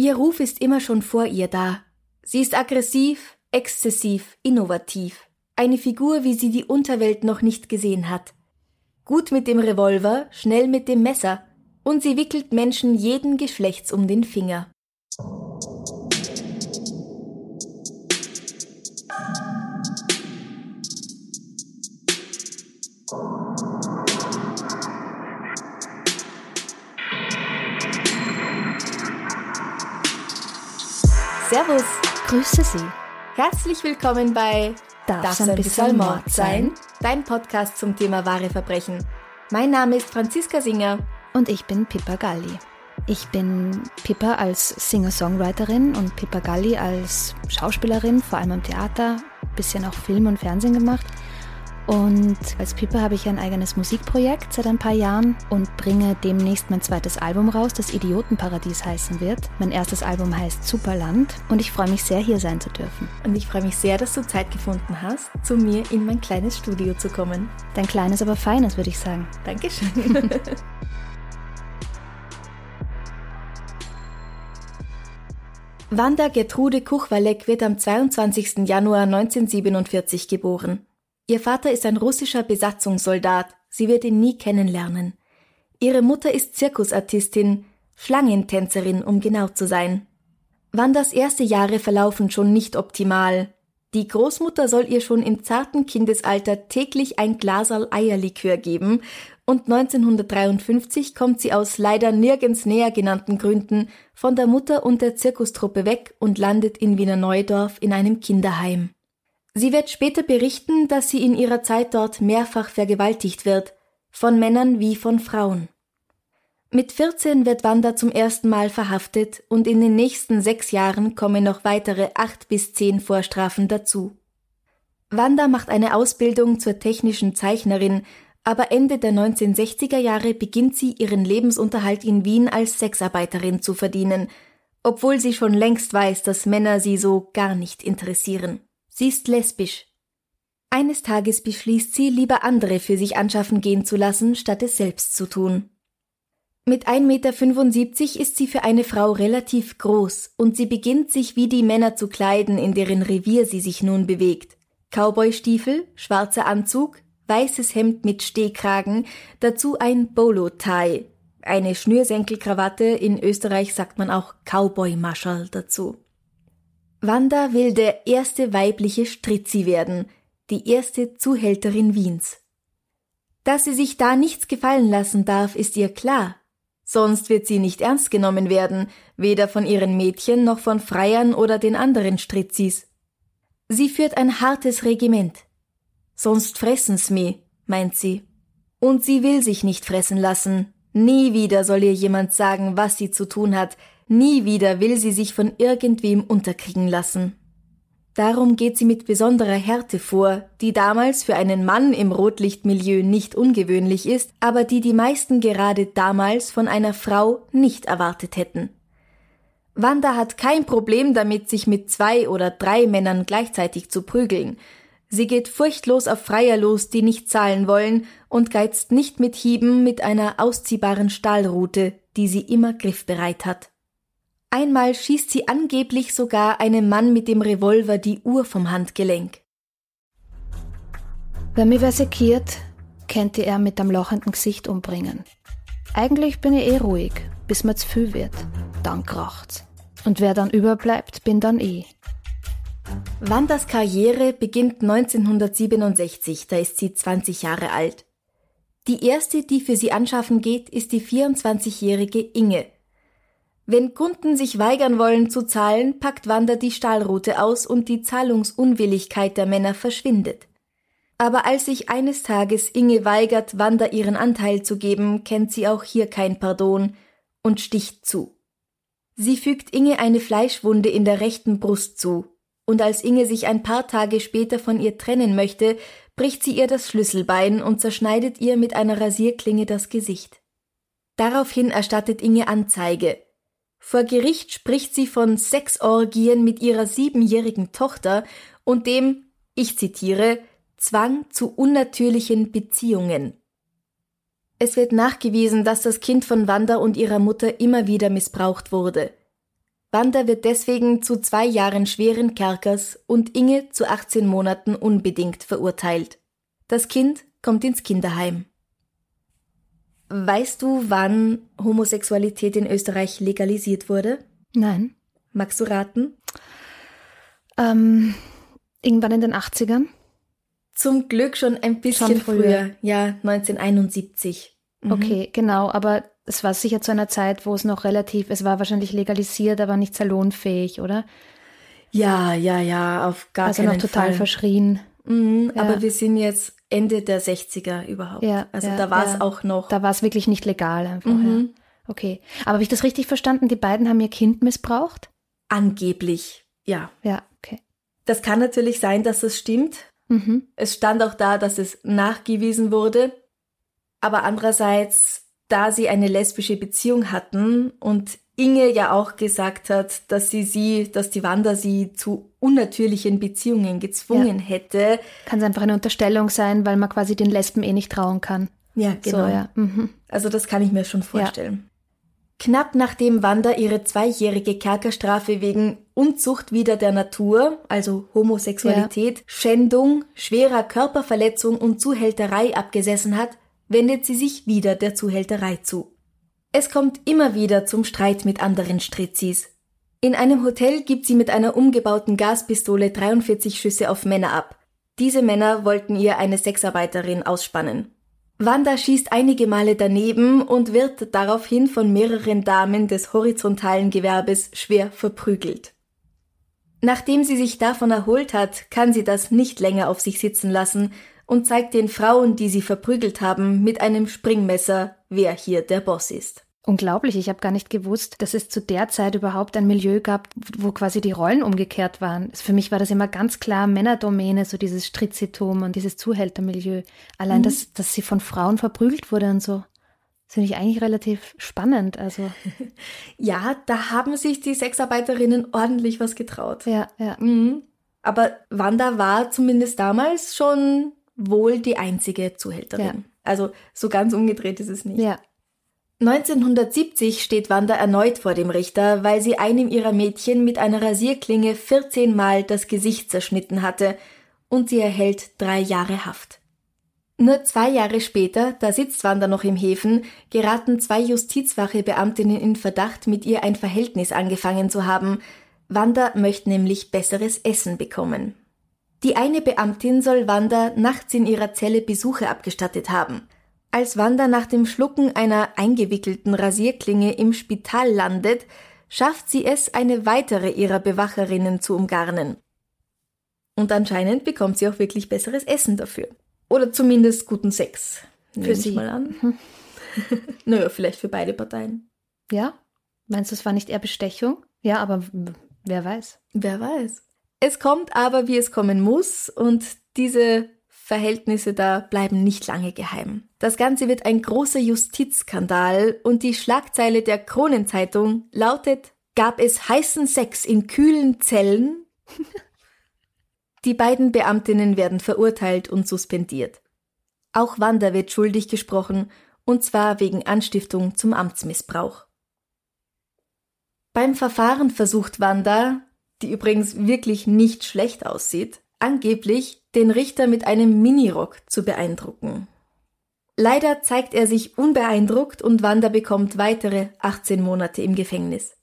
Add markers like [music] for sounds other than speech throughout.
Ihr Ruf ist immer schon vor ihr da. Sie ist aggressiv, exzessiv, innovativ. Eine Figur, wie sie die Unterwelt noch nicht gesehen hat. Gut mit dem Revolver, schnell mit dem Messer und sie wickelt Menschen jeden Geschlechts um den Finger. Servus, Grüße Sie. herzlich willkommen bei Darf's ein bisschen Mord sein? Dein Podcast zum Thema wahre Verbrechen. Mein Name ist Franziska Singer. Und ich bin Pippa Galli. Ich bin Pippa als Singer-Songwriterin und Pippa Galli als Schauspielerin, vor allem am Theater, bisschen auch Film und Fernsehen gemacht. Und als Pippa habe ich ein eigenes Musikprojekt seit ein paar Jahren und bringe demnächst mein zweites Album raus, das Idiotenparadies heißen wird. Mein erstes Album heißt Superland und ich freue mich sehr, hier sein zu dürfen. Und ich freue mich sehr, dass du Zeit gefunden hast, zu mir in mein kleines Studio zu kommen. Dein kleines, aber feines, würde ich sagen. Dankeschön. [laughs] Wanda Gertrude Kuchwalek wird am 22. Januar 1947 geboren. Ihr Vater ist ein russischer Besatzungssoldat, sie wird ihn nie kennenlernen. Ihre Mutter ist Zirkusartistin, Schlangentänzerin, um genau zu sein. Wandas erste Jahre verlaufen schon nicht optimal. Die Großmutter soll ihr schon im zarten Kindesalter täglich ein Glaserl Eierlikör geben und 1953 kommt sie aus leider nirgends näher genannten Gründen von der Mutter und der Zirkustruppe weg und landet in Wiener Neudorf in einem Kinderheim. Sie wird später berichten, dass sie in ihrer Zeit dort mehrfach vergewaltigt wird, von Männern wie von Frauen. Mit 14 wird Wanda zum ersten Mal verhaftet und in den nächsten sechs Jahren kommen noch weitere acht bis zehn Vorstrafen dazu. Wanda macht eine Ausbildung zur technischen Zeichnerin, aber Ende der 1960er Jahre beginnt sie ihren Lebensunterhalt in Wien als Sexarbeiterin zu verdienen, obwohl sie schon längst weiß, dass Männer sie so gar nicht interessieren. Sie ist lesbisch. Eines Tages beschließt sie, lieber andere für sich anschaffen gehen zu lassen, statt es selbst zu tun. Mit 1,75 Meter ist sie für eine Frau relativ groß und sie beginnt sich wie die Männer zu kleiden, in deren Revier sie sich nun bewegt. Cowboystiefel, schwarzer Anzug, weißes Hemd mit Stehkragen, dazu ein Bolo-Tie, eine Schnürsenkelkrawatte, in Österreich sagt man auch Cowboy-Maschall dazu. Wanda will der erste weibliche Stritzi werden, die erste Zuhälterin Wiens. Dass sie sich da nichts gefallen lassen darf, ist ihr klar. Sonst wird sie nicht ernst genommen werden, weder von ihren Mädchen noch von Freiern oder den anderen Stritzis. Sie führt ein hartes Regiment. Sonst fressen's mi, meint sie. Und sie will sich nicht fressen lassen. Nie wieder soll ihr jemand sagen, was sie zu tun hat. Nie wieder will sie sich von irgendwem unterkriegen lassen. Darum geht sie mit besonderer Härte vor, die damals für einen Mann im Rotlichtmilieu nicht ungewöhnlich ist, aber die die meisten gerade damals von einer Frau nicht erwartet hätten. Wanda hat kein Problem damit, sich mit zwei oder drei Männern gleichzeitig zu prügeln. Sie geht furchtlos auf Freier los, die nicht zahlen wollen, und geizt nicht mit Hieben mit einer ausziehbaren Stahlrute, die sie immer griffbereit hat. Einmal schießt sie angeblich sogar einem Mann mit dem Revolver die Uhr vom Handgelenk. Wer mich wer sekiert, könnte er mit einem lachenden Gesicht umbringen. Eigentlich bin ich eh ruhig, bis mir zu viel wird. Dann kracht's. Und wer dann überbleibt, bin dann eh. Wandas Karriere beginnt 1967, da ist sie 20 Jahre alt. Die erste, die für sie anschaffen geht, ist die 24-jährige Inge. Wenn Kunden sich weigern wollen zu zahlen, packt Wanda die Stahlrute aus und die Zahlungsunwilligkeit der Männer verschwindet. Aber als sich eines Tages Inge weigert, Wanda ihren Anteil zu geben, kennt sie auch hier kein Pardon und sticht zu. Sie fügt Inge eine Fleischwunde in der rechten Brust zu, und als Inge sich ein paar Tage später von ihr trennen möchte, bricht sie ihr das Schlüsselbein und zerschneidet ihr mit einer Rasierklinge das Gesicht. Daraufhin erstattet Inge Anzeige. Vor Gericht spricht sie von Sexorgien mit ihrer siebenjährigen Tochter und dem, ich zitiere, Zwang zu unnatürlichen Beziehungen. Es wird nachgewiesen, dass das Kind von Wanda und ihrer Mutter immer wieder missbraucht wurde. Wanda wird deswegen zu zwei Jahren schweren Kerkers und Inge zu 18 Monaten unbedingt verurteilt. Das Kind kommt ins Kinderheim. Weißt du, wann Homosexualität in Österreich legalisiert wurde? Nein. Magst du raten? Ähm, irgendwann in den 80ern? Zum Glück schon ein bisschen schon früher. früher. Ja, 1971. Mhm. Okay, genau, aber es war sicher zu einer Zeit, wo es noch relativ, es war wahrscheinlich legalisiert, aber nicht salonfähig, oder? Ja, ja, ja, auf gar also keinen Fall. Also noch total Fall. verschrien. Mhm, ja. Aber wir sind jetzt Ende der 60er überhaupt. Ja, also ja, da war es ja. auch noch. Da war es wirklich nicht legal einfach. Mhm. Okay. Aber habe ich das richtig verstanden? Die beiden haben ihr Kind missbraucht? Angeblich, ja. Ja, okay. Das kann natürlich sein, dass es stimmt. Mhm. Es stand auch da, dass es nachgewiesen wurde. Aber andererseits, da sie eine lesbische Beziehung hatten und Inge ja auch gesagt hat, dass sie sie, dass die Wanda sie zu unnatürlichen Beziehungen gezwungen ja. hätte. Kann es einfach eine Unterstellung sein, weil man quasi den Lesben eh nicht trauen kann. Ja, genau. So, ja. Mhm. Also das kann ich mir schon vorstellen. Ja. Knapp nachdem Wanda ihre zweijährige Kerkerstrafe wegen Unzucht wider der Natur, also Homosexualität. Schändung, schwerer Körperverletzung und Zuhälterei abgesessen hat, wendet sie sich wieder der Zuhälterei zu. Es kommt immer wieder zum Streit mit anderen Strizzis. In einem Hotel gibt sie mit einer umgebauten Gaspistole 43 Schüsse auf Männer ab. Diese Männer wollten ihr eine Sexarbeiterin ausspannen. Wanda schießt einige Male daneben und wird daraufhin von mehreren Damen des horizontalen Gewerbes schwer verprügelt. Nachdem sie sich davon erholt hat, kann sie das nicht länger auf sich sitzen lassen und zeigt den Frauen, die sie verprügelt haben, mit einem Springmesser, wer hier der Boss ist. Unglaublich, ich habe gar nicht gewusst, dass es zu der Zeit überhaupt ein Milieu gab, wo quasi die Rollen umgekehrt waren. Für mich war das immer ganz klar Männerdomäne, so dieses Stritzitum und dieses Zuhältermilieu. Allein, mhm. dass, dass sie von Frauen verprügelt wurde und so. Das finde ich eigentlich relativ spannend. Also. [laughs] ja, da haben sich die Sexarbeiterinnen ordentlich was getraut. Ja, ja. Mhm. Aber Wanda war zumindest damals schon wohl die einzige Zuhälterin. Ja. Also so ganz umgedreht ist es nicht. Ja. 1970 steht Wanda erneut vor dem Richter, weil sie einem ihrer Mädchen mit einer Rasierklinge 14 Mal das Gesicht zerschnitten hatte und sie erhält drei Jahre Haft. Nur zwei Jahre später, da sitzt Wanda noch im Häfen, geraten zwei Justizwache-Beamtinnen in Verdacht, mit ihr ein Verhältnis angefangen zu haben. Wanda möchte nämlich besseres Essen bekommen. Die eine Beamtin soll Wanda nachts in ihrer Zelle Besuche abgestattet haben. Als Wanda nach dem Schlucken einer eingewickelten Rasierklinge im Spital landet, schafft sie es, eine weitere ihrer Bewacherinnen zu umgarnen. Und anscheinend bekommt sie auch wirklich besseres Essen dafür. Oder zumindest guten Sex. Für sie. mal an. Mhm. [laughs] naja, vielleicht für beide Parteien. Ja? Meinst du, es war nicht eher Bestechung? Ja, aber wer weiß. Wer weiß. Es kommt aber, wie es kommen muss, und diese Verhältnisse da bleiben nicht lange geheim. Das Ganze wird ein großer Justizskandal und die Schlagzeile der Kronenzeitung lautet Gab es heißen Sex in kühlen Zellen? [laughs] die beiden Beamtinnen werden verurteilt und suspendiert. Auch Wanda wird schuldig gesprochen, und zwar wegen Anstiftung zum Amtsmissbrauch. Beim Verfahren versucht Wanda, die übrigens wirklich nicht schlecht aussieht, angeblich den Richter mit einem Minirock zu beeindrucken. Leider zeigt er sich unbeeindruckt und Wanda bekommt weitere 18 Monate im Gefängnis.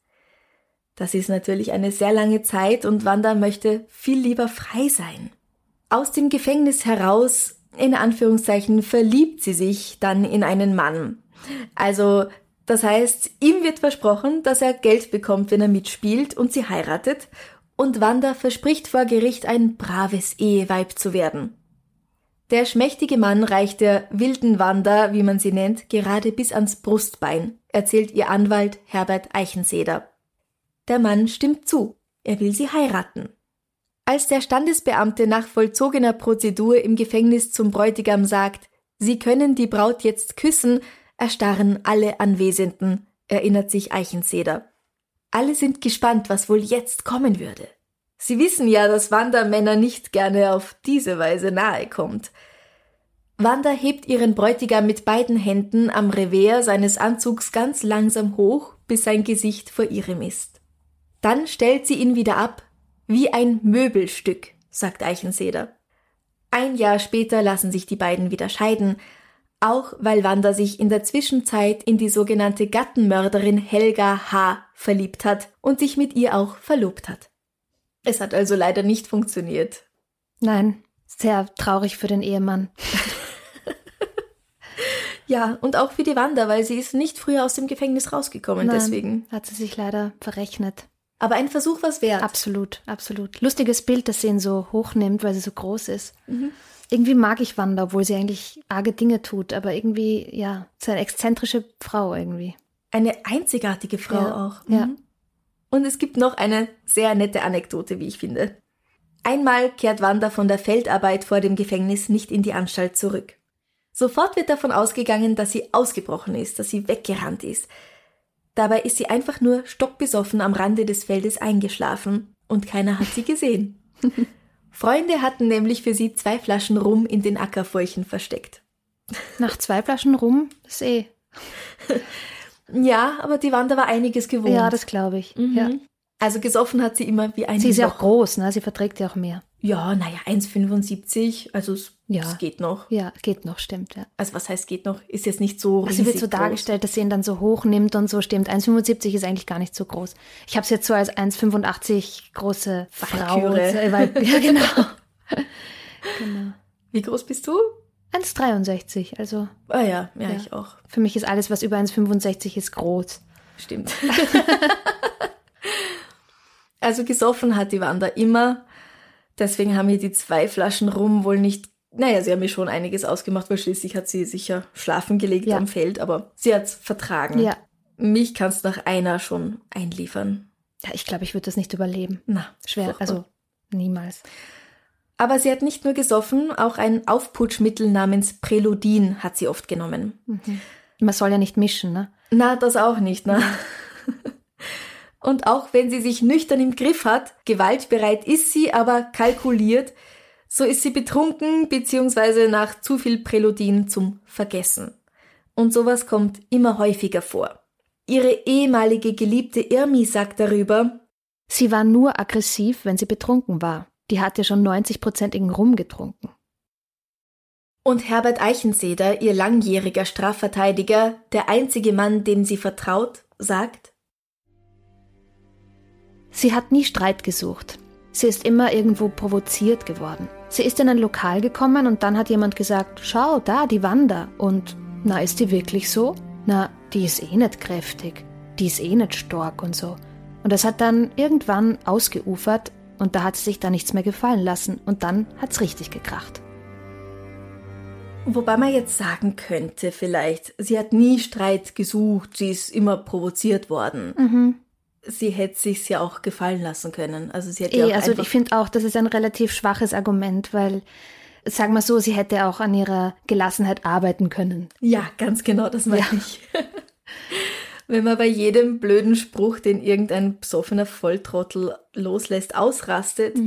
Das ist natürlich eine sehr lange Zeit und Wanda möchte viel lieber frei sein. Aus dem Gefängnis heraus, in Anführungszeichen, verliebt sie sich dann in einen Mann. Also, das heißt, ihm wird versprochen, dass er Geld bekommt, wenn er mitspielt und sie heiratet und Wanda verspricht vor Gericht ein braves Eheweib zu werden. Der schmächtige Mann reicht der wilden Wanda, wie man sie nennt, gerade bis ans Brustbein. erzählt ihr Anwalt Herbert Eichenseder. Der Mann stimmt zu. Er will sie heiraten. Als der Standesbeamte nach vollzogener Prozedur im Gefängnis zum Bräutigam sagt, Sie können die Braut jetzt küssen, erstarren alle Anwesenden, erinnert sich Eichenseder. Alle sind gespannt, was wohl jetzt kommen würde. Sie wissen ja, dass Wanda Männer nicht gerne auf diese Weise nahe kommt. Wanda hebt ihren Bräutigam mit beiden Händen am Revers seines Anzugs ganz langsam hoch, bis sein Gesicht vor ihrem ist. Dann stellt sie ihn wieder ab, wie ein Möbelstück, sagt Eichenseder. Ein Jahr später lassen sich die beiden wieder scheiden, auch weil Wanda sich in der Zwischenzeit in die sogenannte Gattenmörderin Helga H. verliebt hat und sich mit ihr auch verlobt hat. Es hat also leider nicht funktioniert. Nein, sehr traurig für den Ehemann. [laughs] ja, und auch für die Wanda, weil sie ist nicht früher aus dem Gefängnis rausgekommen, Nein, deswegen. Hat sie sich leider verrechnet. Aber ein Versuch was wert. Absolut, absolut. Lustiges Bild, dass sie ihn so hochnimmt, weil sie so groß ist. Mhm. Irgendwie mag ich Wanda, obwohl sie eigentlich arge Dinge tut, aber irgendwie, ja, ist eine exzentrische Frau irgendwie. Eine einzigartige Frau ja. auch. Mhm. Ja. Und es gibt noch eine sehr nette Anekdote, wie ich finde. Einmal kehrt Wanda von der Feldarbeit vor dem Gefängnis nicht in die Anstalt zurück. Sofort wird davon ausgegangen, dass sie ausgebrochen ist, dass sie weggerannt ist. Dabei ist sie einfach nur stockbesoffen am Rande des Feldes eingeschlafen und keiner hat sie gesehen. [laughs] Freunde hatten nämlich für sie zwei Flaschen Rum in den Ackerfurchen versteckt. Nach zwei Flaschen Rum? Das ist eh. [laughs] ja, aber die Wanda war einiges gewohnt. Ja, das glaube ich. Mhm. Ja. Also gesoffen hat sie immer wie ein Sie ist ja auch groß, ne? Sie verträgt ja auch mehr. Ja, naja, 1,75, also es, Ja. es geht noch. Ja, geht noch, stimmt, ja. Also was heißt geht noch? Ist jetzt nicht so Also riesig sie wird so groß. dargestellt, dass sie ihn dann so hoch nimmt und so stimmt. 1,75 ist eigentlich gar nicht so groß. Ich habe es jetzt so als 1,85 große Frau. Weil, [laughs] ja, genau. genau. Wie groß bist du? 1,63. Also Ah ja, ja, Ja. ich auch. für mich ist alles, was über 1,65 ist, groß. Stimmt. [laughs] also gesoffen hat die Wanda immer. Deswegen haben hier die zwei Flaschen rum wohl nicht. Naja, sie haben mir schon einiges ausgemacht, weil schließlich hat sie sicher schlafen gelegt Ja. am Feld, aber sie hat's vertragen. Ja. Mich kannst nach einer schon einliefern. ja ich glaube, ich würde das nicht überleben. Na, Schwer, furchtbar. also niemals. Aber sie hat nicht nur gesoffen, auch ein Aufputschmittel namens Preludin hat sie oft genommen. Man soll ja nicht mischen, ne? Na, das auch nicht, ne? [laughs] Und auch wenn sie sich nüchtern im Griff hat, gewaltbereit ist sie, aber kalkuliert, so ist sie betrunken bzw. nach zu viel Präludin zum Vergessen. Und sowas kommt immer häufiger vor. Ihre ehemalige Geliebte Irmi sagt darüber, Sie war nur aggressiv, wenn sie betrunken war. Die hat ja schon 90-prozentigen Rum getrunken. und Herbert Eichenseder, ihr langjähriger Strafverteidiger, der einzige Mann, dem sie vertraut, sagt, Sie hat nie Streit gesucht. Sie ist immer irgendwo provoziert geworden. Sie ist in ein Lokal gekommen und dann hat jemand gesagt, schau, da, die Wanda. Und, na, ist die wirklich so? Na, die ist eh nicht kräftig. Die ist eh nicht stark und so. Und das hat dann irgendwann ausgeufert und da hat sie sich da nichts mehr gefallen lassen und dann hat's richtig gekracht. Wobei man jetzt sagen könnte, vielleicht, sie hat nie Streit gesucht, sie ist immer provoziert worden. Sie hätte sich's ja auch gefallen lassen können. Also sie hätte ja Eh, auch also ich finde auch, das ist ein relativ schwaches Argument, weil, sagen wir so, sie hätte auch an ihrer Gelassenheit arbeiten können. ja, ganz genau, das meine ich. [laughs] Wenn man bei jedem blöden Spruch, den irgendein besoffener Volltrottel loslässt, ausrastet,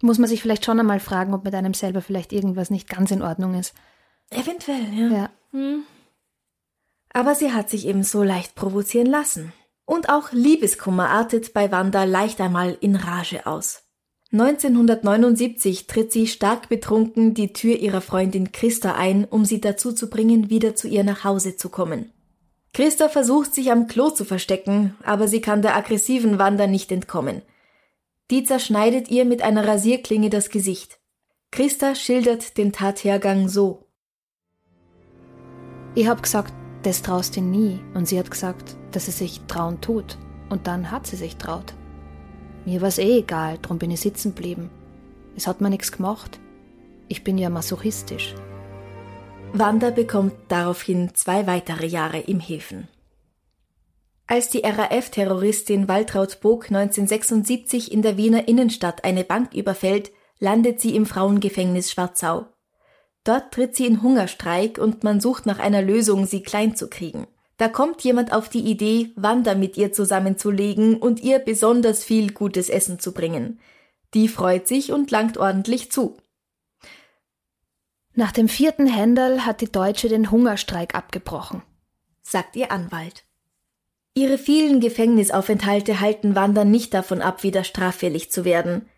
Muss man sich vielleicht schon einmal fragen, ob mit einem selber vielleicht irgendwas nicht ganz in Ordnung ist. eventuell, ja. Ja. Aber sie hat sich eben so leicht provozieren lassen. Und auch Liebeskummer artet bei Wanda leicht einmal in Rage aus. 1979 tritt sie stark betrunken die Tür ihrer Freundin Christa ein, um sie dazu zu bringen, wieder zu ihr nach Hause zu kommen. Christa versucht sich am Klo zu verstecken, aber sie kann der aggressiven Wanda nicht entkommen. Die zerschneidet ihr mit einer Rasierklinge das Gesicht. Christa schildert den Tathergang so. Ich hab gesagt, das traust du nie. Und sie hat gesagt, dass sie sich trauen tut. Und dann hat sie sich traut. Mir war's eh egal, drum bin ich sitzen geblieben. Es hat mir nichts gemacht. Ich bin ja masochistisch. Wanda bekommt daraufhin zwei weitere Jahre im Häfen. Als die RAF-Terroristin Waltraud Bog 1976 in der Wiener Innenstadt eine Bank überfällt, landet sie im Frauengefängnis Schwarzau. Dort tritt sie in Hungerstreik und man sucht nach einer Lösung, sie klein zu kriegen. Da kommt jemand auf die Idee, Wanda mit ihr zusammenzulegen und ihr besonders viel gutes Essen zu bringen. Die freut sich und langt ordentlich zu. Nach dem vierten Händel hat die Deutsche den Hungerstreik abgebrochen, sagt ihr Anwalt. Ihre vielen Gefängnisaufenthalte halten Wanda nicht davon ab, wieder straffällig zu werden.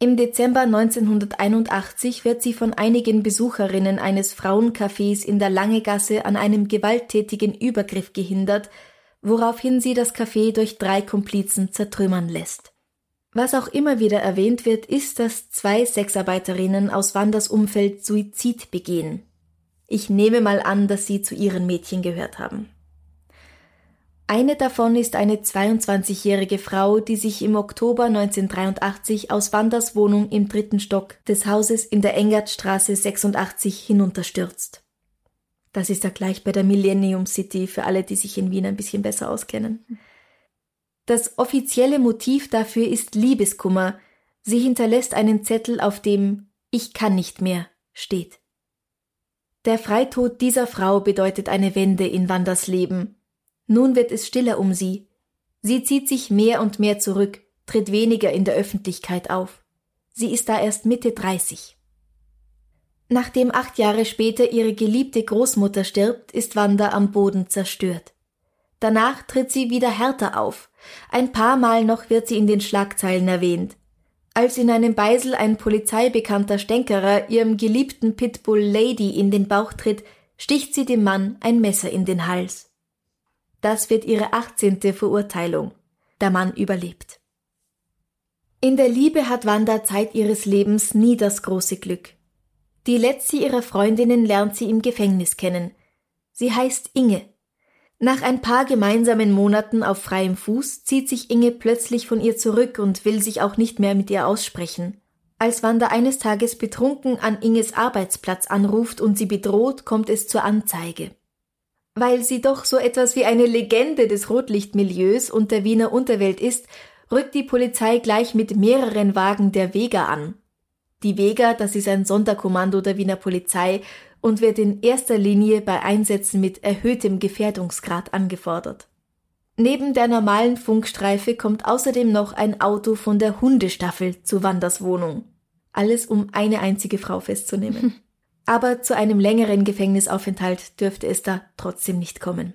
Im Dezember 1981 wird sie von einigen Besucherinnen eines Frauencafés in der Langegasse an einem gewalttätigen Übergriff gehindert, woraufhin sie das Café durch drei Komplizen zertrümmern lässt. Was auch immer wieder erwähnt wird, ist, dass zwei Sexarbeiterinnen aus Wanders Umfeld Suizid begehen. Ich nehme mal an, dass sie zu ihren Mädchen gehört haben. Eine davon ist eine 22-jährige Frau, die sich im Oktober 1983 aus Wanders Wohnung im dritten Stock des Hauses in der Engertstraße 86 hinunterstürzt. Das ist ja gleich bei der Millennium City für alle, die sich in Wien ein bisschen besser auskennen. Das offizielle Motiv dafür ist Liebeskummer. Sie hinterlässt einen Zettel, auf dem Ich kann nicht mehr steht. Der Freitod dieser Frau bedeutet eine Wende in Wanders Leben. Nun wird es stiller um sie. Sie zieht sich mehr und mehr zurück, tritt weniger in der Öffentlichkeit auf. Sie ist da erst Mitte 30. Nachdem acht Jahre später ihre geliebte Großmutter stirbt, ist Wanda am Boden zerstört. Danach tritt sie wieder härter auf. Ein paar Mal noch wird sie in den Schlagzeilen erwähnt. Als in einem Beisel ein polizeibekannter Stänkerer ihrem geliebten Pitbull Lady in den Bauch tritt, sticht sie dem Mann ein Messer in den Hals. Das wird ihre 18. Verurteilung. Der Mann überlebt. In der Liebe hat Wanda Zeit ihres Lebens nie das große Glück. Die letzte ihrer Freundinnen lernt sie im Gefängnis kennen. Sie heißt Inge. Nach ein paar gemeinsamen Monaten auf freiem Fuß zieht sich Inge plötzlich von ihr zurück und will sich auch nicht mehr mit ihr aussprechen. Als Wanda eines Tages betrunken an Inges Arbeitsplatz anruft und sie bedroht, kommt es zur Anzeige. Weil sie doch so etwas wie eine Legende des Rotlichtmilieus und der Wiener Unterwelt ist, rückt die Polizei gleich mit mehreren Wagen der Vega an. Die Vega, das ist ein Sonderkommando der Wiener Polizei und wird in erster Linie bei Einsätzen mit erhöhtem Gefährdungsgrad angefordert. Neben der normalen Funkstreife kommt außerdem noch ein Auto von der Hundestaffel zu Wanders Wohnung. Alles um eine einzige Frau festzunehmen. [laughs] aber zu einem längeren Gefängnisaufenthalt dürfte es da trotzdem nicht kommen.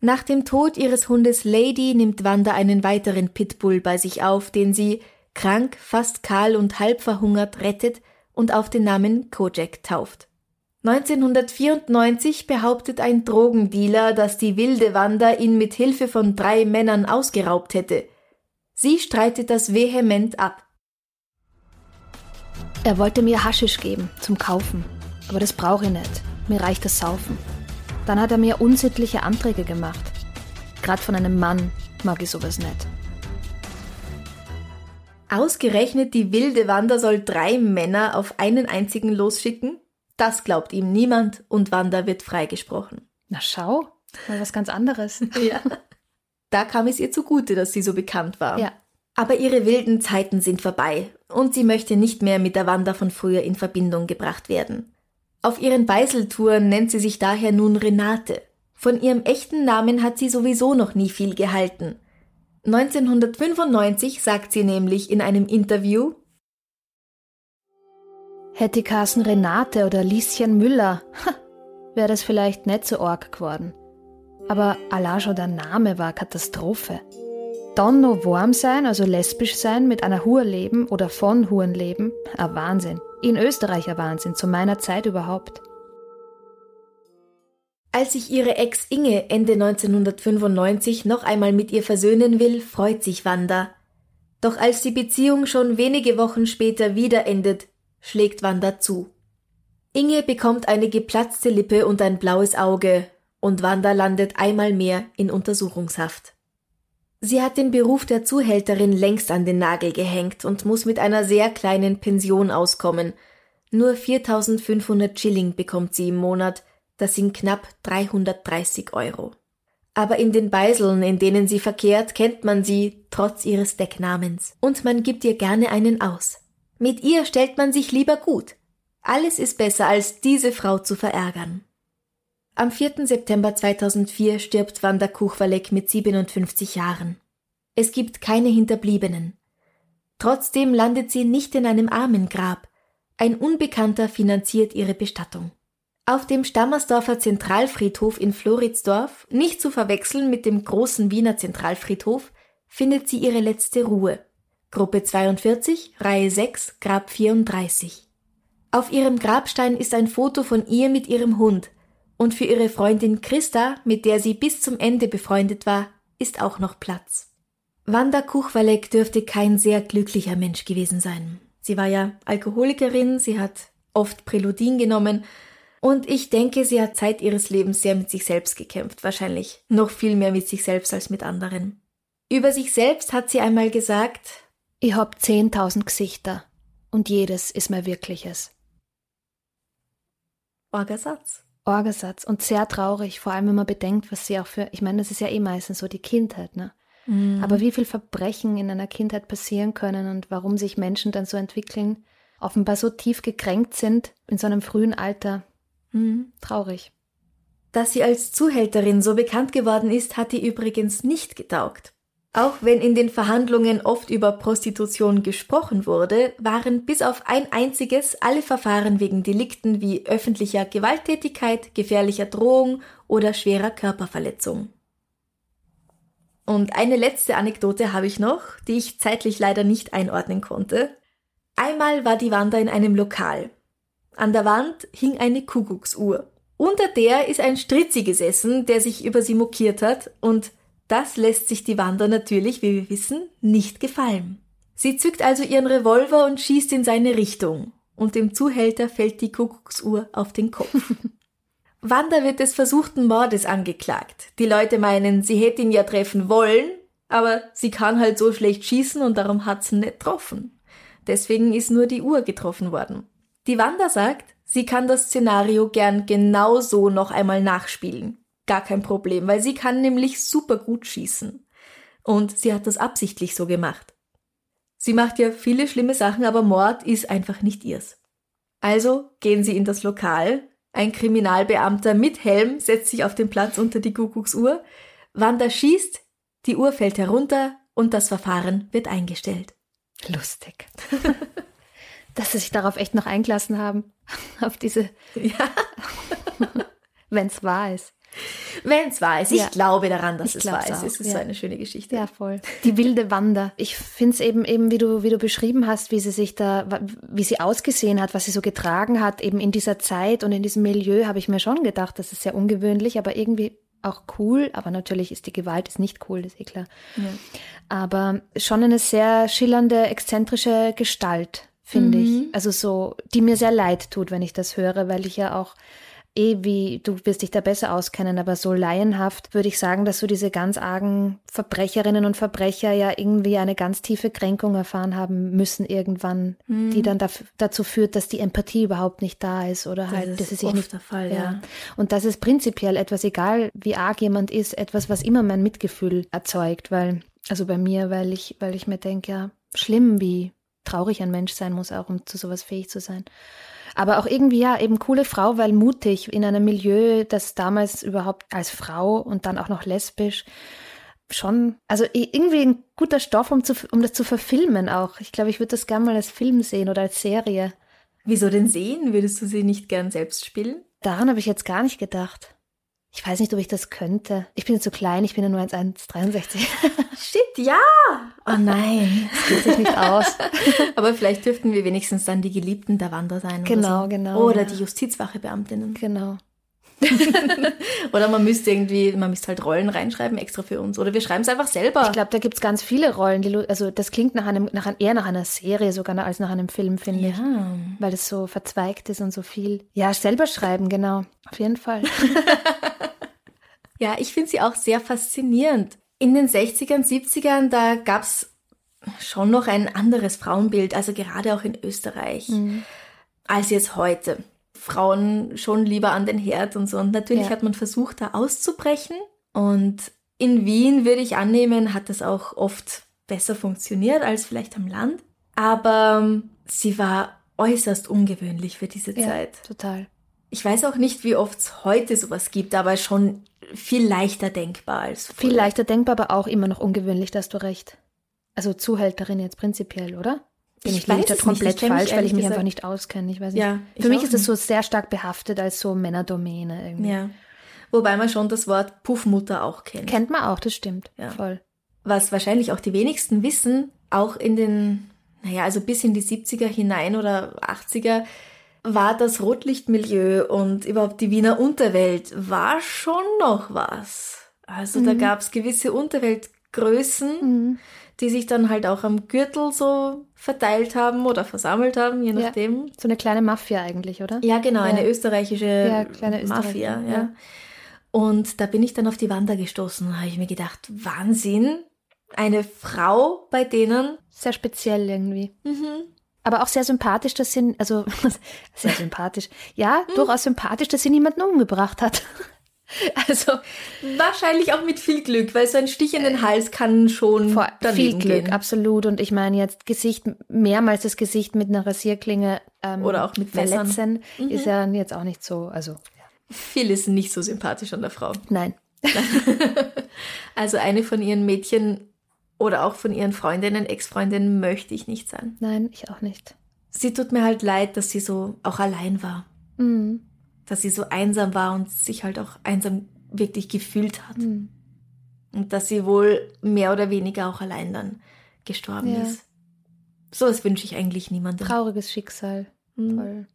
Nach dem Tod ihres Hundes Lady nimmt Wanda einen weiteren Pitbull bei sich auf, den sie, krank, fast kahl und halb verhungert, rettet und auf den Namen Kojak tauft. 1994 behauptet ein Drogendealer, dass die wilde Wanda ihn mit Hilfe von drei Männern ausgeraubt hätte. Sie streitet das vehement ab. Er wollte mir Haschisch geben zum Kaufen, aber das brauche ich nicht. Mir reicht das Saufen. Dann hat er mir unsittliche Anträge gemacht. Gerade von einem Mann mag ich sowas nicht. Ausgerechnet die wilde Wanda soll drei Männer auf einen einzigen losschicken? Das glaubt ihm niemand und Wanda wird freigesprochen. Na schau, mal was ganz anderes. [laughs] ja. Da kam es ihr zugute, dass sie so bekannt war. Ja. Aber ihre wilden Zeiten sind vorbei und sie möchte nicht mehr mit der Wanda von früher in Verbindung gebracht werden. Auf ihren Beiseltouren nennt sie sich daher nun Renate. Von ihrem echten Namen hat sie sowieso noch nie viel gehalten. 1995 sagt sie nämlich in einem Interview, Hätte Carsten Renate oder Lieschen Müller, wäre das vielleicht nicht so arg geworden. Aber allein schon der Name war Katastrophe. Dann noch warm sein, also lesbisch sein, mit einer Hure leben oder von Huren leben, ein Wahnsinn. In Österreich ein Wahnsinn, zu meiner Zeit überhaupt. Als sich ihre Ex Inge Ende 1995 noch einmal mit ihr versöhnen will, freut sich Wanda. Doch als die Beziehung schon wenige Wochen später wieder endet, schlägt Wanda zu. Inge bekommt eine geplatzte Lippe und ein blaues Auge, und Wanda landet einmal mehr in Untersuchungshaft. Sie hat den Beruf der Zuhälterin längst an den Nagel gehängt und muss mit einer sehr kleinen Pension auskommen. Nur 4500 Schilling bekommt sie im Monat, das sind knapp 330 Euro. Aber in den Beiseln, in denen sie verkehrt, kennt man sie trotz ihres Decknamens. Und man gibt ihr gerne einen aus. Mit ihr stellt man sich lieber gut. Alles ist besser, als diese Frau zu verärgern. Am 4. September 2004 stirbt Wanda Kuchwalek mit 57 Jahren. Es gibt keine Hinterbliebenen. Trotzdem landet sie nicht in einem Armengrab. Ein Unbekannter finanziert ihre Bestattung. Auf dem Stammersdorfer Zentralfriedhof in Floridsdorf, nicht zu verwechseln mit dem großen Wiener Zentralfriedhof, findet sie ihre letzte Ruhe. Gruppe 42, Reihe 6, Grab 34. Auf ihrem Grabstein ist ein Foto von ihr mit ihrem Hund, und für ihre Freundin Christa, mit der sie bis zum Ende befreundet war, ist auch noch Platz. Wanda Kuchwalek dürfte kein sehr glücklicher Mensch gewesen sein. Sie war ja Alkoholikerin, sie hat oft Präludin genommen und ich denke, sie hat Zeit ihres Lebens sehr mit sich selbst gekämpft, wahrscheinlich noch viel mehr mit sich selbst als mit anderen. Über sich selbst hat sie einmal gesagt, ich hab zehntausend Gesichter und jedes ist mein wirkliches. Orgasatz. Orgasatz und sehr traurig, vor allem wenn man bedenkt, was sie auch für, ich meine, das ist ja eh meistens so die Kindheit, ne? Mhm. Aber wie viel Verbrechen in einer Kindheit passieren können und warum sich Menschen dann so entwickeln, offenbar so tief gekränkt sind in so einem frühen Alter. Mhm. Traurig. Dass sie als Zuhälterin so bekannt geworden ist, hat ihr übrigens nicht getaugt. Auch wenn in den Verhandlungen oft über Prostitution gesprochen wurde, waren bis auf ein einziges alle Verfahren wegen Delikten wie öffentlicher Gewalttätigkeit, gefährlicher Drohung oder schwerer Körperverletzung. Und eine letzte Anekdote habe ich noch, die ich zeitlich leider nicht einordnen konnte. Einmal war die Wanda in einem Lokal. An der Wand hing eine Kuckucksuhr. Unter der ist ein Stritzi gesessen, der sich über sie mokiert hat, und das lässt sich die Wanda natürlich, wie wir wissen, nicht gefallen. Sie zückt also ihren Revolver und schießt in seine Richtung, und dem Zuhälter fällt die Kuckucksuhr auf den Kopf. [laughs] Wanda wird des versuchten Mordes angeklagt. Die Leute meinen, sie hätte ihn ja treffen wollen, aber sie kann halt so schlecht schießen und darum hat sie nicht getroffen. Deswegen ist nur die Uhr getroffen worden. Die Wanda sagt, sie kann das Szenario gern genau so noch einmal nachspielen. Gar kein Problem, weil sie kann nämlich super gut schießen. Und sie hat das absichtlich so gemacht. Sie macht ja viele schlimme Sachen, aber Mord ist einfach nicht ihrs. Also gehen sie in das Lokal, ein Kriminalbeamter mit Helm setzt sich auf den Platz unter die Kuckucksuhr. Wanda schießt, die Uhr fällt herunter und das Verfahren wird eingestellt. Lustig. [laughs] Dass sie sich darauf echt noch eingelassen haben. [laughs] Auf diese. Ja. [laughs] Wenn es wahr ist. Wenn es wahr ist. Ich ja. glaube daran, dass ich es wahr ist. Es ist ja. so eine schöne Geschichte. Ja, voll. Die wilde Wander. Ich finde es eben, eben, wie du, wie du beschrieben hast, wie sie sich da, wie sie ausgesehen hat, was sie so getragen hat, eben in dieser Zeit und in diesem Milieu, habe ich mir schon gedacht, das ist sehr ungewöhnlich, aber irgendwie auch cool. Aber natürlich ist die Gewalt ist nicht cool, das ist eh klar. Ja. Aber schon eine sehr schillernde, exzentrische Gestalt, finde mhm. ich. Also so, die mir sehr leid tut, wenn ich das höre, weil ich ja auch eh wie, du wirst dich da besser auskennen, aber so laienhaft würde ich sagen, dass so diese ganz argen Verbrecherinnen und Verbrecher ja irgendwie eine ganz tiefe Kränkung erfahren haben müssen irgendwann, mhm. die dann dazu führt, dass die Empathie überhaupt nicht da ist oder das halt, ist das ist oft nicht der Fall, ja. ja. Und das ist prinzipiell etwas, egal wie arg jemand ist, etwas, was immer mein Mitgefühl erzeugt, weil, also bei mir, weil ich, weil ich mir denke, ja, schlimm, wie traurig ein Mensch sein muss, auch um zu sowas fähig zu sein. Aber auch irgendwie ja eben coole Frau, weil mutig in einem Milieu, das damals überhaupt als Frau und dann auch noch lesbisch schon, also irgendwie ein guter Stoff, um, zu, um das zu verfilmen auch. Ich glaube, ich würde das gerne mal als Film sehen oder als Serie. Wieso denn sehen? Würdest du sie nicht gern selbst spielen? Daran habe ich jetzt gar nicht gedacht. Ich weiß nicht, ob ich das könnte. Ich bin zu klein, ich bin ja nur 1,63. [laughs] Shit, ja! Oh nein, das geht sich nicht aus. [laughs] Aber vielleicht dürften wir wenigstens dann die Geliebten der Wander sein. Genau, oder so. genau. Oder ja. die Justizwachebeamtinnen. Genau. [laughs] oder man müsste irgendwie, man müsste halt Rollen reinschreiben extra für uns. Oder wir schreiben es einfach selber. Ich glaube, da gibt es ganz viele Rollen. Die, also das klingt nach einem, nach, eher nach einer Serie sogar als nach einem Film, finde ja. ich. Weil es so verzweigt ist und so viel. Ja, selber schreiben, genau. Auf jeden Fall. Ja, ich finde sie auch sehr faszinierend. In den 60ern, 70ern, da gab es schon noch ein anderes Frauenbild, also gerade auch in Österreich, mhm. als jetzt heute. Frauen schon lieber an den Herd und so. Und natürlich ja. hat man versucht, da auszubrechen. Und in Wien würde ich annehmen, hat das auch oft besser funktioniert als vielleicht am Land. Aber ähm, sie war äußerst ungewöhnlich für diese Ja, Zeit. total. Ich weiß auch nicht, wie oft es heute sowas gibt, aber schon viel leichter denkbar als früher. Viel leichter denkbar, aber auch immer noch ungewöhnlich, da hast du recht. Also Zuhälterin jetzt prinzipiell, oder? Bin Ich ich, weiß da nicht. komplett mich falsch, weil ich mich gesagt- einfach nicht auskenne. Ich weiß nicht. Ja, Für mich ist es nicht. so sehr stark behaftet als so Männerdomäne irgendwie. Ja. Wobei man schon das Wort Puffmutter auch kennt. Kennt man auch, das stimmt. Ja. Voll. Was wahrscheinlich auch die wenigsten wissen, auch in den, naja, also bis in die 70er hinein oder 80er, war das Rotlichtmilieu und überhaupt die Wiener Unterwelt war schon noch was. Also da gab es gewisse Unterweltgrößen, Mhm. die sich dann halt auch am Gürtel so verteilt haben oder versammelt haben, je Ja. nachdem. So eine kleine Mafia eigentlich, oder? Ja, genau, eine Ja. österreichische Ja, kleine Mafia. Ja. ja. Und da bin ich dann auf die Wanda gestoßen. Da habe ich mir gedacht, Wahnsinn, eine Frau bei denen. Sehr speziell irgendwie. Mhm. Aber auch sehr sympathisch, dass sie, also [laughs] sehr sympathisch. Ja, Hm. durchaus sympathisch, dass sie niemanden umgebracht hat. [laughs] Also Wahrscheinlich auch mit viel Glück, weil so ein Stich in den Hals kann schon vor viel Glück, gehen. absolut. Und ich meine jetzt Gesicht, mehrmals das Gesicht mit einer Rasierklinge ähm, Oder auch mit Messern. Mhm. verletzen, ist ja jetzt auch nicht so, also Viel ist nicht so sympathisch an der Frau. nein. [laughs] Also eine von ihren Mädchen oder auch von ihren Freundinnen, Ex-Freundinnen möchte ich nicht sein. Nein, ich auch nicht. Sie tut mir halt leid, dass sie so auch allein war. Mhm. Dass sie so einsam war und sich halt auch einsam wirklich gefühlt hat. Mhm. Und dass sie wohl mehr oder weniger auch allein dann gestorben Ja. ist. So was wünsche ich eigentlich niemandem. Trauriges Schicksal. Mhm. Voll.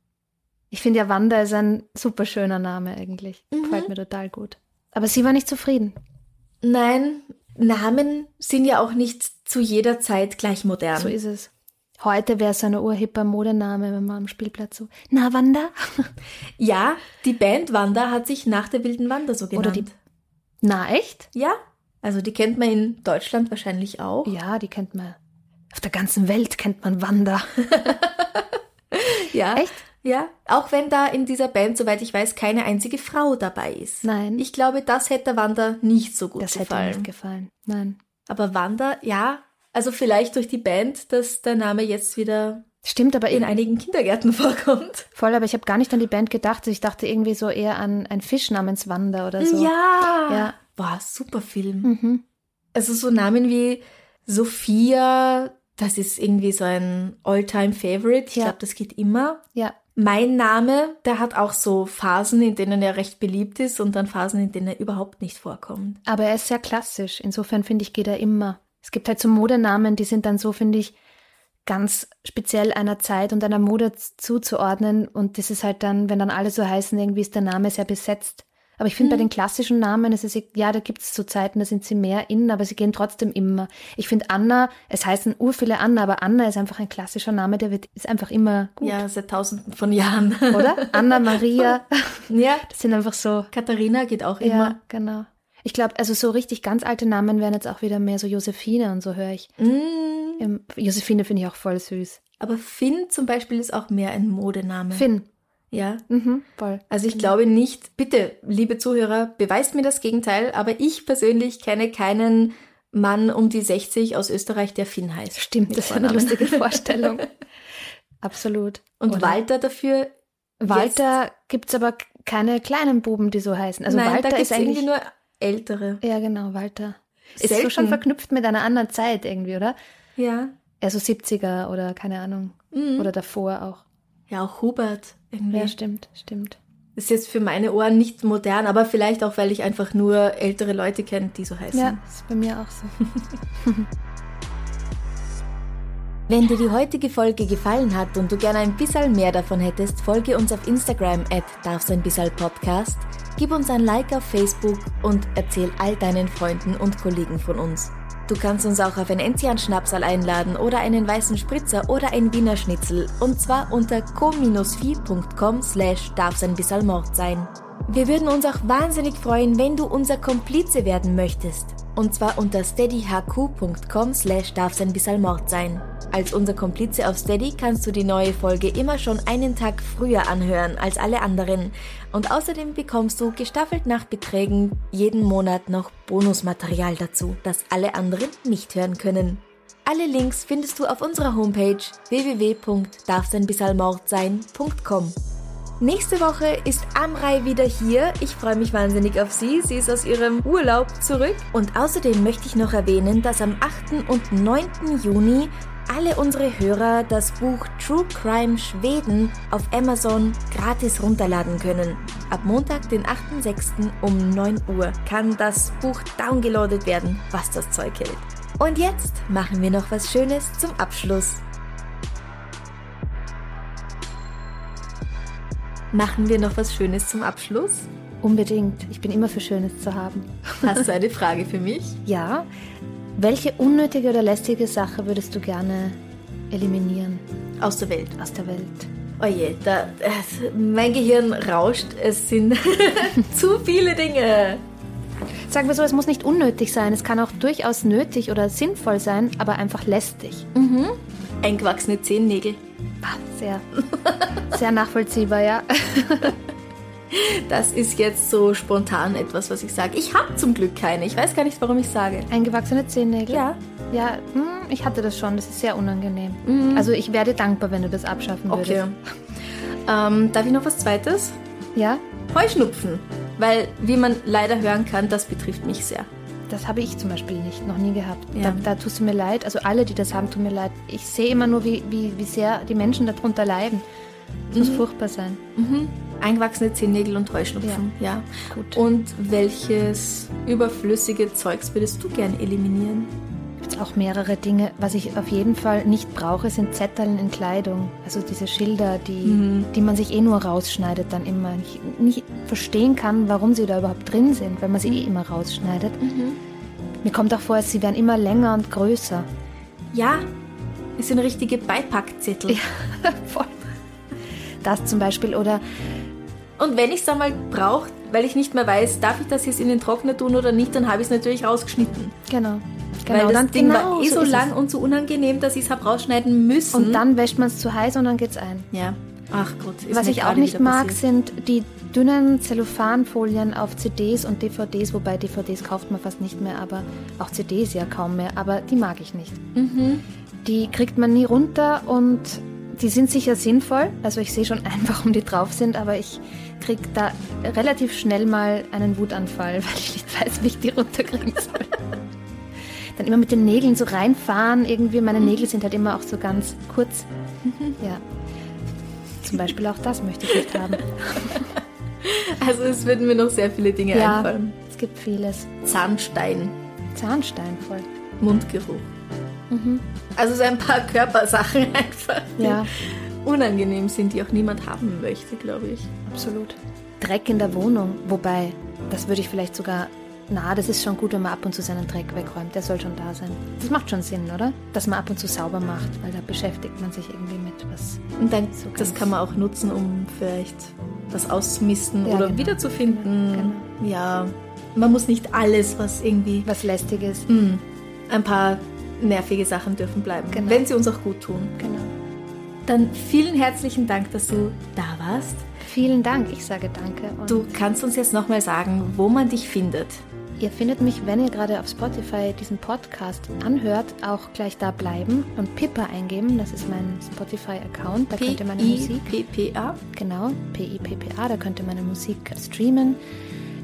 Ich finde ja Wanda ist ein super schöner Name eigentlich. Mhm. Gefällt mir total gut. Aber sie war nicht zufrieden. Nein, Namen sind ja auch nicht zu jeder Zeit gleich modern. So ist es. Heute wäre es ein urhipper Modename, wenn man am Spielplatz so, na Wanda? [laughs] ja, die Band Wanda hat sich nach der wilden Wanda so genannt. Oder die- Na echt? ja, also die kennt man in Deutschland wahrscheinlich auch. Ja, die kennt man. Auf der ganzen Welt kennt man Wanda. [laughs] Ja. Echt? Ja, auch wenn da in dieser Band, soweit ich weiß, keine einzige Frau dabei ist. Nein. Ich glaube, das hätte Wanda nicht so gut das hätte mir gefallen. nicht gefallen. Nein. Aber Wanda, ja, also vielleicht durch die Band, dass der Name jetzt wieder Stimmt, aber in in einigen Kindergärten [laughs] vorkommt. voll, aber ich habe gar nicht an die Band gedacht. Ich dachte irgendwie so eher an einen Fisch namens Wanda oder so. Ja. Ja. Boah, super Film. Mhm. Also so Namen wie Sophia, das ist irgendwie so ein All-Time-Favorite. Ich Ja. glaube, das geht immer. Ja. Mein Name, der hat auch so Phasen, in denen er recht beliebt ist und dann Phasen, in denen er überhaupt nicht vorkommt. Aber er ist sehr klassisch. Insofern finde ich, geht er immer. Es gibt halt so Modenamen, die sind dann so, finde ich, ganz speziell einer Zeit und einer Mode zuzuordnen. Und das ist halt dann, wenn dann alle so heißen, irgendwie ist der Name sehr besetzt. Aber ich finde bei den klassischen Namen, es ist, ja, da gibt es so Zeiten, da sind sie mehr in, aber sie gehen trotzdem immer. Ich finde Anna, es heißen ur viele Anna, aber Anna ist einfach ein klassischer Name, der wird, ist einfach immer gut, Ja, seit tausenden von Jahren. oder? Anna, [laughs] Maria, ja, das sind einfach so, Katharina geht auch ja, immer. genau. Ich glaube, also so richtig ganz alte Namen wären jetzt auch wieder mehr so Josephine und so höre ich. Mm, Josephine finde ich auch voll süß. aber Finn zum Beispiel ist auch mehr ein Modename. Finn. Ja. Mhm, voll. Also ich glaube nicht, bitte, liebe Zuhörer, beweist mir das Gegenteil, aber ich persönlich kenne keinen Mann um die 60 aus Österreich, der Finn heißt. Stimmt, das ist eine lustige [laughs] Vorstellung. Absolut. Und Oder Walter dafür, Walter gibt's aber k- keine kleinen Buben, die so heißen. Also nein, Walter ist eigentlich. nur ältere. ja, genau, Walter. Ist so Selten. schon verknüpft mit einer anderen Zeit irgendwie, oder? Ja. Eher so 70er oder keine Ahnung. Mhm. Oder davor auch. Ja, auch Hubert irgendwie. Ja, stimmt, stimmt. Ist jetzt für meine Ohren nicht modern, aber vielleicht auch, weil ich einfach nur ältere Leute kenne, die so heißen. Ja, ist bei mir auch so. [laughs] Wenn dir die heutige Folge gefallen hat und du gerne ein bisschen mehr davon hättest, folge uns auf Instagram at darfseinbissalpodcast, gib uns ein Like auf Facebook und erzähl all deinen Freunden und Kollegen von uns. Du kannst uns auch auf ein Enzian-Schnapsal einladen oder einen weißen Spritzer oder ein Wiener Schnitzel und zwar unter co-fi.com slash darfseinbissalmord sein. Wir würden uns auch wahnsinnig freuen, wenn du unser Komplize werden möchtest. Und zwar unter steadyhq.com slash darf ein bisschen Mord sein. Als unser Komplize auf Steady kannst du die neue Folge immer schon einen Tag früher anhören als alle anderen. Und außerdem bekommst du gestaffelt nach Beträgen jeden Monat noch Bonusmaterial dazu, das alle anderen nicht hören können. Alle Links findest du auf unserer Homepage www.darfseinbissalmordsein.com. Nächste Woche ist Amrei wieder hier. Ich freue mich wahnsinnig auf sie. Sie ist aus ihrem Urlaub zurück. Und außerdem möchte ich noch erwähnen, dass am 8. und 9. Juni alle unsere Hörer das Buch True Crime Schweden auf Amazon gratis runterladen können. Ab Montag, den 8.6. um 9 Uhr kann das Buch downgeloadet werden, was das Zeug hält. Und jetzt machen wir noch was Schönes zum Abschluss. Machen wir noch was Schönes zum Abschluss? Unbedingt. Ich bin immer für Schönes zu haben. Hast du eine [laughs] Frage für mich? Ja. Welche unnötige oder lästige Sache würdest du gerne eliminieren? Aus der Welt. Aus der Welt. Oje, oh da, mein Gehirn rauscht. Es sind [laughs] zu viele Dinge. Sagen wir so, es muss nicht unnötig sein. Es kann auch durchaus nötig oder sinnvoll sein, aber einfach lästig. Mhm. Eingewachsene Zehennägel. Ah, sehr, [laughs] sehr nachvollziehbar, ja. [laughs] Das ist jetzt so spontan etwas, was ich sage. Ich habe zum Glück keine. Ich weiß gar nicht, warum ich sage. Eingewachsene Zehennägel? Ja. Ja, hm, ich hatte das schon. Das ist sehr unangenehm. Mhm. Also ich werde dankbar, wenn du das abschaffen würdest. Okay. Ähm, darf ich noch was Zweites? Ja? Heuschnupfen. Weil, wie man leider hören kann, das betrifft mich sehr. Das habe ich zum Beispiel nicht, noch nie gehabt. Ja. Da, da tust du mir leid. Also alle, die das haben, tun mir leid. Ich sehe immer nur, wie, wie, wie sehr die Menschen darunter leiden. Das mhm. muss furchtbar sein. Mhm. Eingewachsene Zehennägel und Heuschnupfen, ja. ja. Gut. Und welches überflüssige Zeugs würdest du gern eliminieren? Gibt auch mehrere Dinge. Was ich auf jeden Fall nicht brauche, sind Zetteln in Kleidung. Also diese Schilder, die, mhm. die man sich eh nur rausschneidet dann immer. Ich nicht verstehen kann, warum sie da überhaupt drin sind, wenn man sie eh immer rausschneidet. Mhm. Mir kommt auch vor, sie werden immer länger und größer. Ja, es sind richtige Beipackzettel. Ja, [laughs] voll. Das zum Beispiel oder und wenn ich es einmal brauche, weil ich nicht mehr weiß, darf ich das jetzt in den Trockner tun oder nicht, dann habe ich es natürlich rausgeschnitten. Genau. Genau, weil das dann, Ding genau, war eh so, so lang und so unangenehm, dass ich es habe rausschneiden müssen. Und dann wäscht man es zu heiß und dann geht es ein. Ja. Ach Gott. Was ich auch nicht mag, passiert. sind die dünnen Zellophanfolien auf CDs und DVDs, wobei DVDs kauft man fast nicht mehr, aber auch CDs ja kaum mehr, aber die mag ich nicht. Mhm. Die kriegt man nie runter und die sind sicher sinnvoll. Also ich sehe schon ein, [laughs] warum die drauf sind, aber ich kriege da relativ schnell mal einen Wutanfall, [laughs] weil ich nicht weiß, wie ich die runterkriegen soll. Dann immer mit den Nägeln so reinfahren. Irgendwie, meine Nägel sind halt immer auch so ganz kurz. Ja. Zum Beispiel auch das möchte ich nicht haben. [laughs] Also es würden mir noch sehr viele Dinge ja, einfallen. Es gibt vieles. Zahnstein. Zahnstein voll. Mundgeruch. Mhm. Also so ein paar Körpersachen [laughs] einfach. Ja. Unangenehm sind, die auch niemand haben möchte, glaube ich. Absolut. Dreck in der Wohnung, wobei, das würde ich vielleicht sogar na, das ist schon gut, wenn man ab und zu seinen Dreck wegräumt. Der soll schon da sein. Das macht schon Sinn, oder? Dass man ab und zu sauber macht, weil da beschäftigt man sich irgendwie mit was. Und dann, so das kann man auch nutzen, um vielleicht was auszumisten ja, oder genau. wiederzufinden. Genau. Ja, man muss nicht alles, was irgendwie. Was lästig ist. Mh, hm. ein paar nervige Sachen dürfen bleiben, genau. wenn sie uns auch gut tun. Genau. Dann vielen herzlichen Dank, dass du da warst. Vielen Dank, ich sage danke. du kannst uns jetzt nochmal sagen, wo man dich findet. Ihr findet mich, wenn ihr gerade auf Spotify diesen Podcast anhört, auch gleich da bleiben und Pippa eingeben. Das ist mein Spotify-Account. Da könnt ihr meine Musik. P-I-P-P-A? Genau, P-I-P-P-A. Da könnt ihr meine Musik streamen.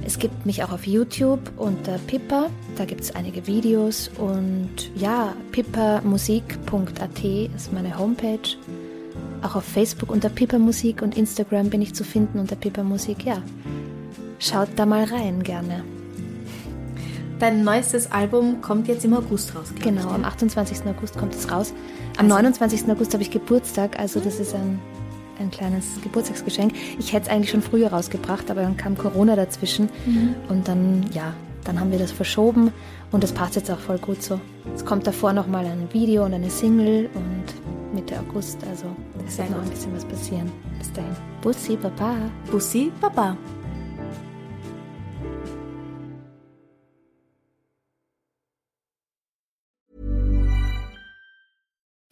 Es gibt mich auch auf YouTube unter Pippa. Da gibt es einige Videos. Und ja, pippamusik.at ist meine Homepage. Auch auf Facebook unter Pippa Musik und Instagram bin ich zu finden unter Pippa Musik. Ja, schaut da mal rein gerne. Dein neuestes Album kommt jetzt im August raus. Genau, ich, am 28. August kommt es raus. Am also, 29. August habe ich Geburtstag, also das ist ein, ein kleines Geburtstagsgeschenk. Ich hätte es eigentlich schon früher rausgebracht, aber dann kam Corona dazwischen mhm. und dann, ja, dann haben wir das verschoben und das passt jetzt auch voll gut so. Es kommt davor nochmal ein Video und eine Single und Mitte August, also es wird noch ein bisschen was passieren. Bis dahin. Bussi, Baba. Bussi, Baba.